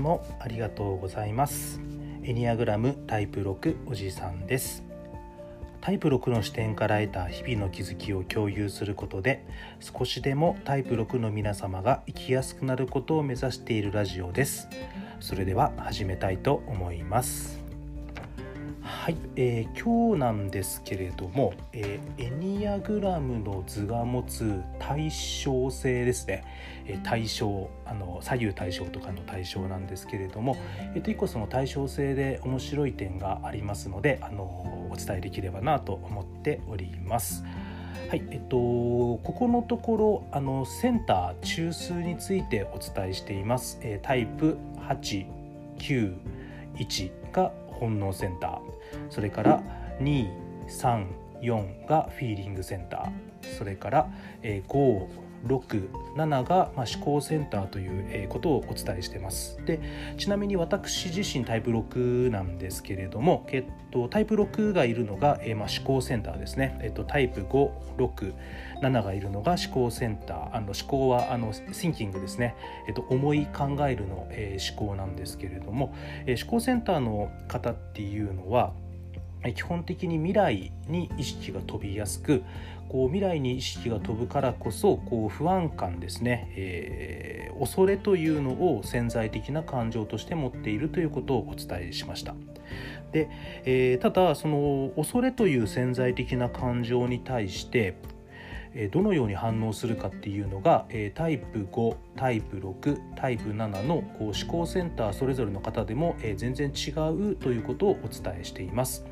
つもありがとうございます。エニアグラムタイプ6おじさんです。タイプ6の視点から得た日々の気づきを共有することで少しでもタイプ6の皆様が生きやすくなることを目指しているラジオです。それでは始めたいと思います。はい、えー、今日なんですけれども、えー、エニアグラムの図が持つ対称性ですね、えー、対称あの左右対称とかの対象なんですけれども、えー、と1個その対称性で面白い点がありますのであのお伝えできればなと思っております。はいえっと、ここのところあのセンター中数についてお伝えしています。えー、タイプ891が本能センター。それから234がフィーリングセンター。それから、えー、67が、まあ、思考センターという、ことをお伝えしてます。でちなみに私自身タイプ6なんですけれども、えっと、タイプ6がいるのが、えーまあ、思考センターですね、えっと、タイプ567がいるのが思考センター。あの思考はあのシンキングですね、えっと、思い考えるの、えー、思考なんですけれども、えー、思考センターの方っていうのは基本的に未来に意識が飛びやすくこう未来に意識が飛ぶからこそこう不安感ですね、えー、恐れというのを潜在的な感情として持っているということをお伝えしました。で、えー、ただその恐れという潜在的な感情に対してどのように反応するかっていうのがタイプ5タイプ6タイプ7のこう思考センターそれぞれの方でも全然違うということをお伝えしています。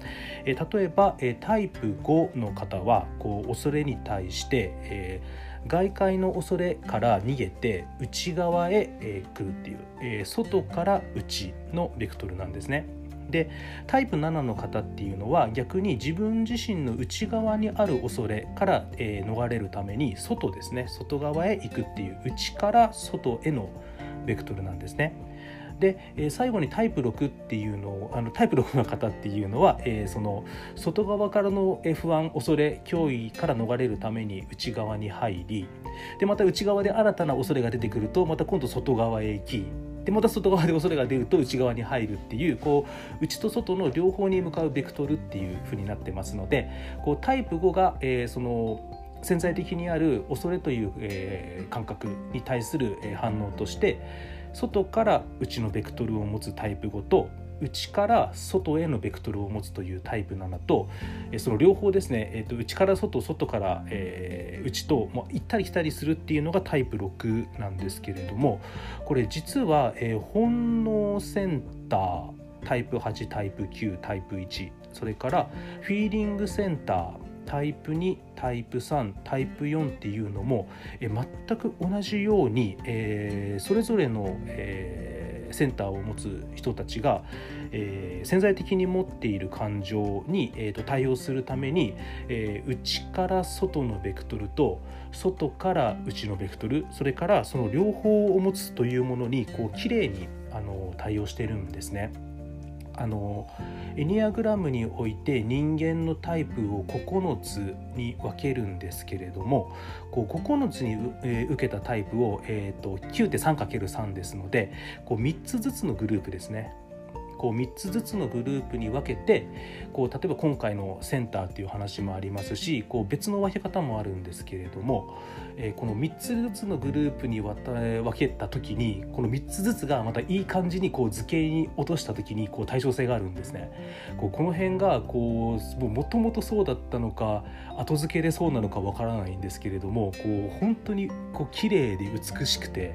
例えばタイプ5の方はこう恐れに対して外界の恐れから逃げて内側へ来るっていう外から内のベクトルなんですね。でタイプ7の方っていうのは逆に自分自身の内側にある恐れから、えー、逃れるために外ですね外側へ行くっていう内から外へのベクトルなんですね。で、え、最後にタイプ6っていうのをあのタイプ6の方っていうのは、えー、その外側からの不安恐れ脅威から逃れるために内側に入りでまた内側で新たな恐れが出てくるとまた今度外側へ行きでまた外側で恐れが出ると内側に入るっていうこう内と外の両方に向かうベクトルっていうふうになってますのでこうタイプ5が、えー、その潜在的にある恐れという、えー、感覚に対する、反応として外から内のベクトルを持つタイプ5と内から外へのベクトルを持つというタイプ7とその両方ですね、えー、と内から外外から、えー、内と、まあ、行ったり来たりするっていうのがタイプ6なんですけれどもこれ実は、えー、本能センタータイプ8タイプ9タイプ1それからフィーリングセンタータイプ2タイプ3タイプ4っていうのも、え全く同じように、えー、それぞれの、えーセンターを持つ人たちが、えー、潜在的に持っている感情に、えーと、対応するために、えー、内から外のベクトルと外から内のベクトルそれからその両方を持つというものにこう綺麗にあの対応してるんですね。あのエニアグラムにおいて人間のタイプを9つに分けるんですけれどもこう9つに、えー、受けたタイプを、えーと、9って 3×3 ですのでこう3つずつのグループですね。こう3つずつのグループに分けてこう例えば今回のセンターっていう話もありますしこう別の分け方もあるんですけれども、え、この3つずつのグループに分けた時にこの3つずつがまたいい感じにこう図形に落とした時にこう対称性があるんですね。こうこの辺がこうもともとそうだったのか後付けでそうなのかわからないんですけれどもこう本当にこう綺麗で美しくて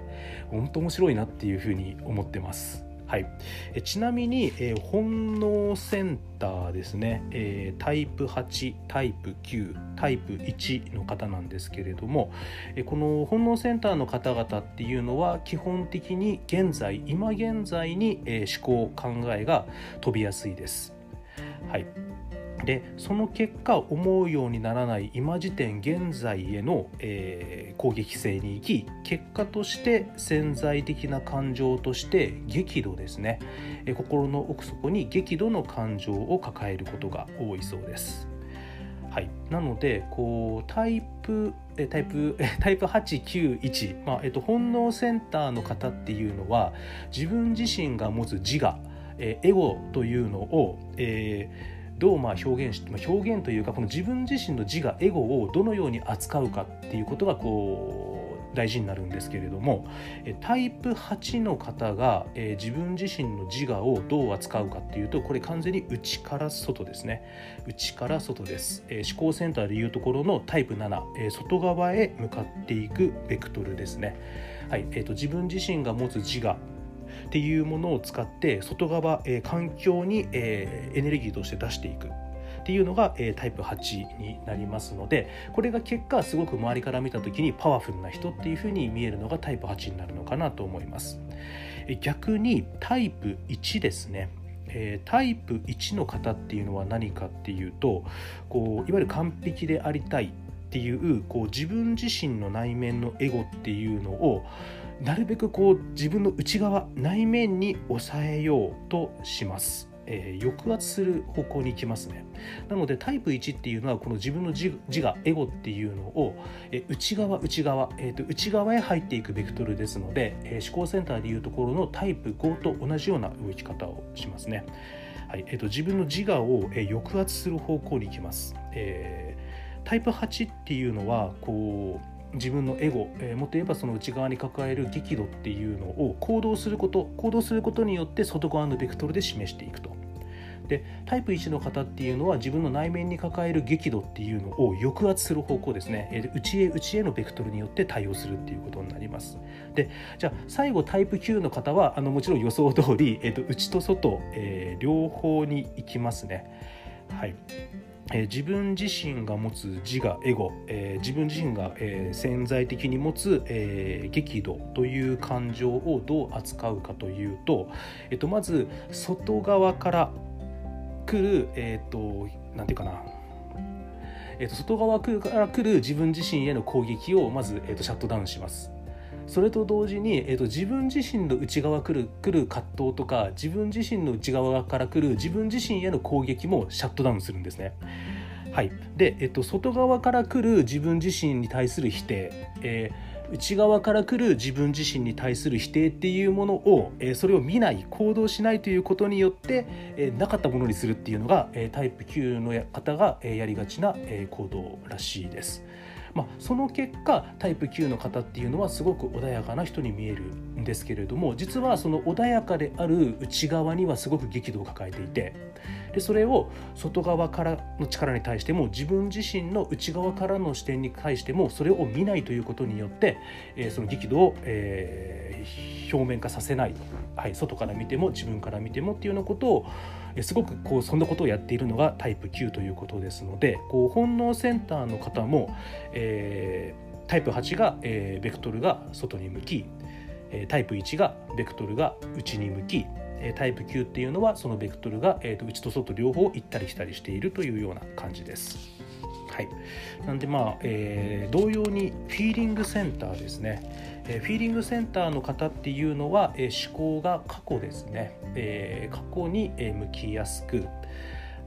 本当面白いなっていうふうに思ってます。はい、えちなみに、えー、本能センターですね、えー、タイプ8タイプ9タイプ1の方なんですけれども、え、この本能センターの方々っていうのは基本的に現在今現在に、え思考考えが飛びやすいです。はい。でその結果思うようにならない今時点現在への、えー、攻撃性に行き結果として潜在的な感情として激怒ですね、えー、心の奥底に激怒の感情を抱えることが多いそうです。はい、なのでこうタイプタイプタイプ891、まあえっと、本能センターの方っていうのは自分自身が持つ自我、えエゴというのを、えー、どうまあ表現し、ま、表現というかこの自分自身の自我エゴをどのように扱うかっていうことがこう大事になるんですけれどもタイプ8の方がえ自分自身の自我をどう扱うかっていうとこれ完全に内から外ですね。内から外です。え思考センターでいうところのタイプ7え外側へ向かっていくベクトルですね、はい。えーと、自分自身が持つ自我。っていうものを使って外側、えー、環境に、えー、エネルギーとして出していくっていうのが、えー、タイプ8になりますのでこれが結果すごく周りから見た時にパワフルな人っていうふうに見えるのがタイプ8になるのかなと思います。逆にタイプ1ですねえー、タイプ1の方っていうのは何かっていうとこういわゆる完璧でありたいっていうこう自分自身の内面のエゴっていうのをなるべくこう自分の内側内面に抑えようとします。えー、抑圧する方向に行きますね。なのでタイプ1っていうのはこの自分の自我エゴっていうのを、えー、内側内側、えーと、内側へ入っていくベクトルですので、えー、思考センターでいうところのタイプ5と同じような動き方をしますね、はい。えーと、自分の自我を、え、抑圧する方向に行きます、え、タイプ8っていうのはこう自分のエゴ、えー、もっと言えばその内側に抱える激怒っていうのを行動すること行動することによって外側のベクトルで示していくと。でタイプ1の方っていうのは自分の内面に抱える激怒っていうのを抑圧する方向ですね、えー、内へ内へのベクトルによって対応するっていうことになります。でじゃあ最後タイプ9の方はあのもちろん予想通り、えーと、内と外、えー、両方に行きますね。はい。えー、自分自身が持つ自我エゴ、えー、自分自身が、えー、潜在的に持つ、え激怒という感情をどう扱うかというと、えー、とまず外側から来るえ、ー、となんていうかなえー、と外側から来る自分自身への攻撃をまず、えー、とシャットダウンします。それと同時に、えーと、自分自身の内側来る来る葛藤とか自分自身の内側から来る自分自身への攻撃もシャットダウンするんですね。はい、で、えっと、外側から来る自分自身に対する否定、えー内側から来る自分自身に対する否定っていうものを、えそれを見ない行動しないということによって、えなかったものにするっていうのが、えタイプ9の方が、えやりがちな、え行動らしいです。まあ、その結果タイプ9の方っていうのはすごく穏やかな人に見えるんですけれども実はその穏やかである内側にはすごく激怒を抱えていてでそれを外側からの力に対しても自分自身の内側からの視点に対してもそれを見ないということによって、えー、その激怒を、えー、表面化させない、はい、外から見ても自分から見てもっていうようなことをすごくこうそんなことをやっているのがタイプ9ということですのでこう本能センターの方も、えー、タイプ8が、えー、ベクトルが外に向きタイプ1がベクトルが内に向きタイプ9っていうのはそのベクトルが、えー、と内と外両方行ったり来たりしているというような感じです。はい、なんでまあ、えー、同様にフィーリングセンターですね、えー、フィーリングセンターの方っていうのは、えー、思考が過去ですね、え、過去に向きやすく。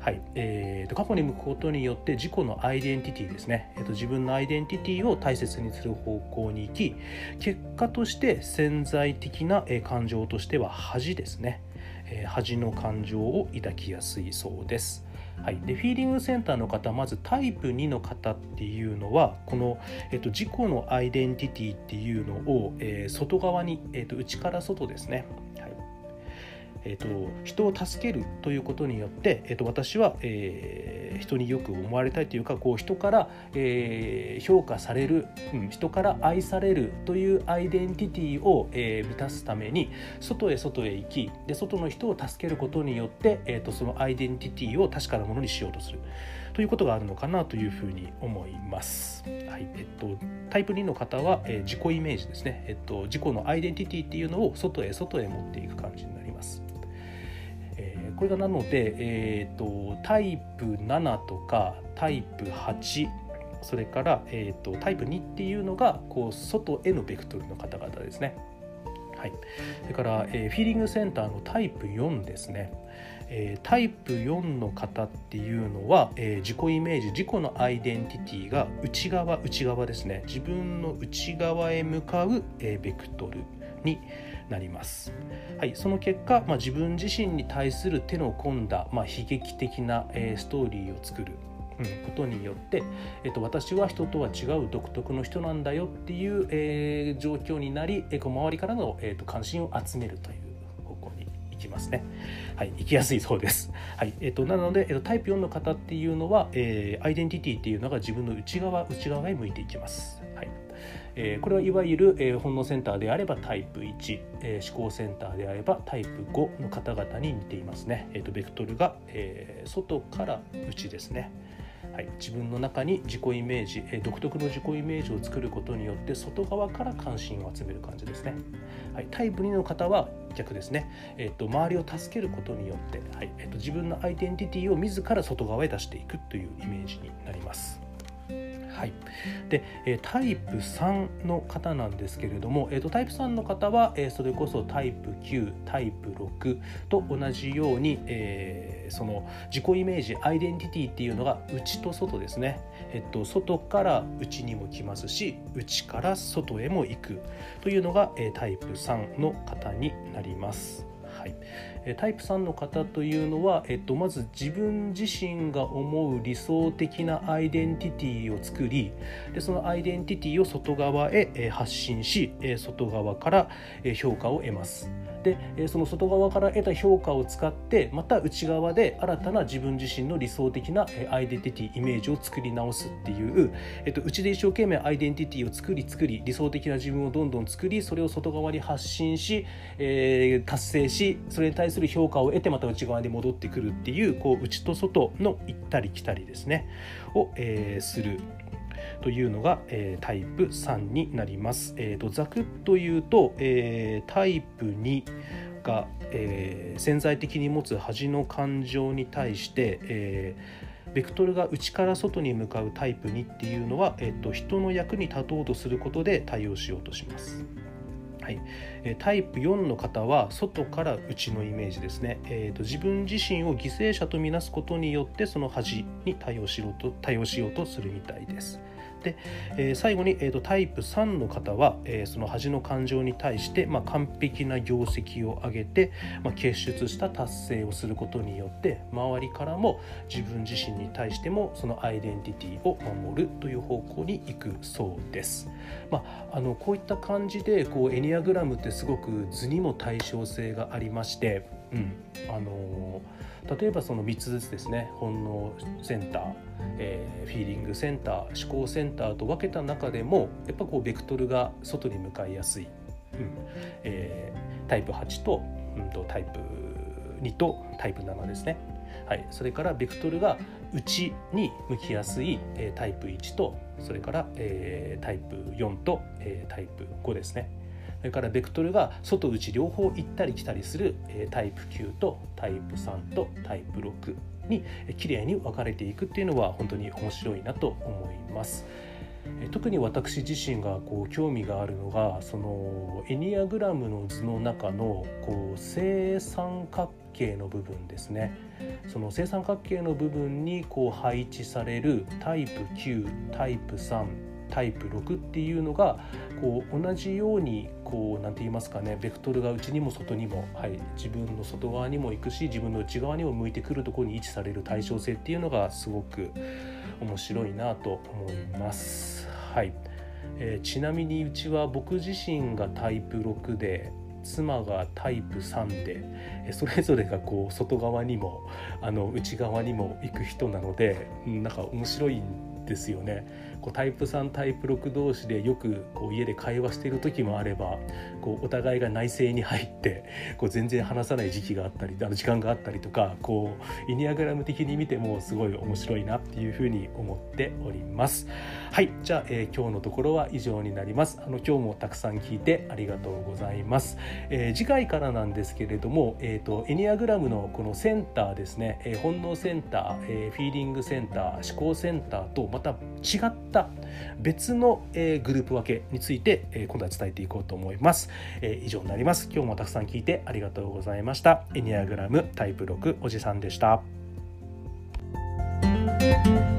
はい。えーと、過去に向くことによって自己のアイデンティティですね、えーと、自分のアイデンティティを大切にする方向に行き結果として潜在的な感情としては恥ですね、え、恥の感情を抱きやすいそうです。はい、でフィーリングセンターの方まずタイプ2の方っていうのはこの、えっと、自己のアイデンティティっていうのを、えー、外側に、えっと、内から外ですねえーと、人を助けるということによって、えーと、私は、えー、人によく思われたいというかこう人から、えー、評価される、うん、人から愛されるというアイデンティティを、えー、満たすために外へ外へ行きで外の人を助けることによって、えーと、そのアイデンティティを確かなものにしようとするということがあるのかなというふうに思います。はいえっと、タイプ2の方は、えー、自己イメージですね、えっと、自己のアイデンティティっていうのを外へ外へ持っていく感じになります。これがなので、えーと、タイプ7とかタイプ8それから、えーと、タイプ2っていうのがこう外へのベクトルの方々ですね。はい、それから、えー、フィーリングセンターのタイプ4ですね。えー、タイプ4の方っていうのは、えー、自己イメージ自己のアイデンティティが内側内側ですね自分の内側へ向かう、え、ベクトルになります。はい、その結果、まあ、自分自身に対する手の込んだ、まあ、悲劇的な、えー、ストーリーを作る、うん、ことによって、えーと、私は人とは違う独特の人なんだよっていう、えー、状況になり、えー、周りからの、えーと、関心を集めるという方向に行きますね。はい、行きやすいそうです。はいえーと、なので、えー、とタイプ4の方っていうのは、えー、アイデンティティっていうのが自分の内側内側へ向いていきます。え、これはいわゆる、え、本能センターであればタイプ1、え、思考センターであればタイプ5の方々に似ていますね。えーと、ベクトルが、え、外から内ですね。はい、自分の中に自己イメージ、え、独特の自己イメージを作ることによって外側から関心を集める感じですね。はい、タイプ2の方は逆ですね、えーと、周りを助けることによって、はいえーと自分のアイデンティティを自ら外側へ出していくというイメージになります。はい、で、えタイプ3の方なんですけれども、えーと、タイプ3の方は、え、それこそタイプ9タイプ6と同じように、え、その自己イメージアイデンティティっていうのが内と外ですね、えっと、外から内にも来ますし内から外へも行くというのが、え、タイプ3の方になります。はいタイプ3の方というのは、えっと、まず自分自身が思う理想的なアイデンティティを作りでそのアイデンティティを外側へ発信し外側から評価を得ます。でその外側から得た評価を使ってまた内側で新たな自分自身の理想的なアイデンティティイメージを作り直すっていう、えっと、内で一生懸命アイデンティティを作り作り理想的な自分をどんどん作りそれを外側に発信し、えー、達成しそれに対する評価を得てまた内側に戻ってくるっていうこう内と外の行ったり来たりですねを、えー、する。というのが、えー、タイプ3になります。えーと、ざくっと言うと、えー、タイプ2が、えー、潜在的に持つ恥の感情に対して、え、ベクトルが内から外に向かうタイプ2っていうのは、えーと、人の役に立とうとすることで対応しようとします。はい、タイプ4の方は外から内のイメージですね、えーと、自分自身を犠牲者とみなすことによってその恥に対応しろと対応しようとするみたいです。で、えー、最後に、えーと、タイプ3の方は、えー、その恥の感情に対して、まあ、完璧な業績を上げて、まあ、結出した達成をすることによって周りからも自分自身に対してもそのアイデンティティを守るという方向に行くそうです。まあ、あのこういった感じでこうエニアグラムってすごく図にも対称性がありまして、うん。あの例えばその3つずつですね。本能センター、えー、フィーリングセンター思考センターと分けた中でもやっぱこうベクトルが外に向かいやすい、うん。えー、タイプ8と,、うん、とタイプ2とタイプ7ですね。はい、それからベクトルが内に向きやすい、えー、タイプ1とそれから、えー、タイプ4と、えー、タイプ5ですね。それからベクトルが外内両方行ったり来たりするタイプ9とタイプ3とタイプ6にきれいに分かれていくっていうのは本当に面白いなと思います。特に私自身がこう興味があるのがそのエニアグラムの図の中のこう正三角形の部分ですねその正三角形の部分にこう配置されるタイプ9タイプ3タイプ6っていうのがこう同じようにこう何て言いますかねベクトルが内にも外にも、はい、自分の外側にも行くし自分の内側にも向いてくるところに位置される対称性っていうのがすごく面白いなと思います。はいえー、ちなみにうちは僕自身がタイプ6で妻がタイプ3でそれぞれがこう外側にもあの内側にも行く人なのでなんか面白いんですよね。こうタイプ3タイプ6同士でよくこう家で会話している時もあればこうお互いが内政に入ってこう全然話さない時期があったりあの時間があったりとかこうイニアグラム的に見てもすごい面白いなっていうふうに思っております。はいじゃあ、えー、今日のところは以上になります。あの今日もたくさん聞いてありがとうございます、えー、次回からなんですけれども、えーと、エニアグラムのこのセンターですね、えー、本能センター、えー、フィーリングセンター思考センターとまた違った別の、えー、グループ分けについて、えー、今度は伝えていこうと思います、えー、以上になります。今日もたくさん聞いてありがとうございました。エニアグラムタイプ6おじさんでした。thank you